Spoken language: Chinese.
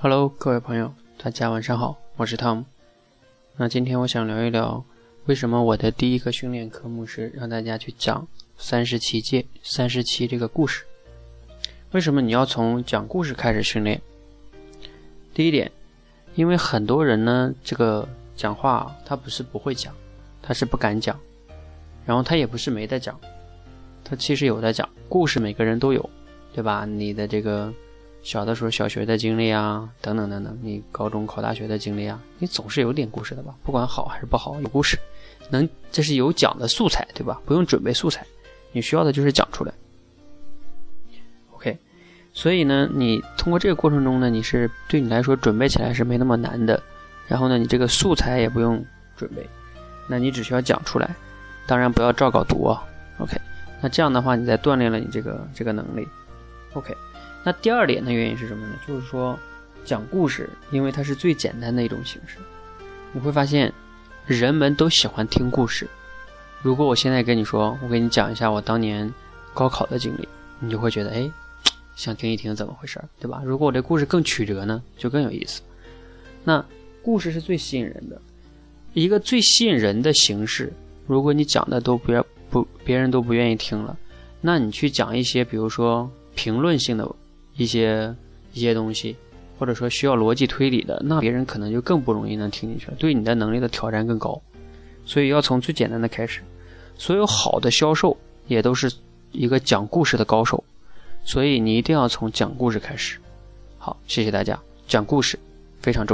Hello，各位朋友，大家晚上好，我是 Tom。那今天我想聊一聊，为什么我的第一个训练科目是让大家去讲三十七届、三十七这个故事？为什么你要从讲故事开始训练？第一点，因为很多人呢，这个讲话他不是不会讲，他是不敢讲，然后他也不是没得讲，他其实有在讲故事，每个人都有。对吧？你的这个小的时候小学的经历啊，等等等等，你高中考大学的经历啊，你总是有点故事的吧？不管好还是不好，有故事，能这是有讲的素材，对吧？不用准备素材，你需要的就是讲出来。OK，所以呢，你通过这个过程中呢，你是对你来说准备起来是没那么难的。然后呢，你这个素材也不用准备，那你只需要讲出来，当然不要照稿读啊。OK，那这样的话，你在锻炼了你这个这个能力。OK，那第二点的原因是什么呢？就是说，讲故事，因为它是最简单的一种形式，你会发现，人们都喜欢听故事。如果我现在跟你说，我给你讲一下我当年高考的经历，你就会觉得，哎，想听一听怎么回事，对吧？如果我这故事更曲折呢，就更有意思。那故事是最吸引人的，一个最吸引人的形式。如果你讲的都不要不，别人都不愿意听了，那你去讲一些，比如说。评论性的一些一些东西，或者说需要逻辑推理的，那别人可能就更不容易能听进去了，对你的能力的挑战更高。所以要从最简单的开始。所有好的销售也都是一个讲故事的高手，所以你一定要从讲故事开始。好，谢谢大家，讲故事非常重要。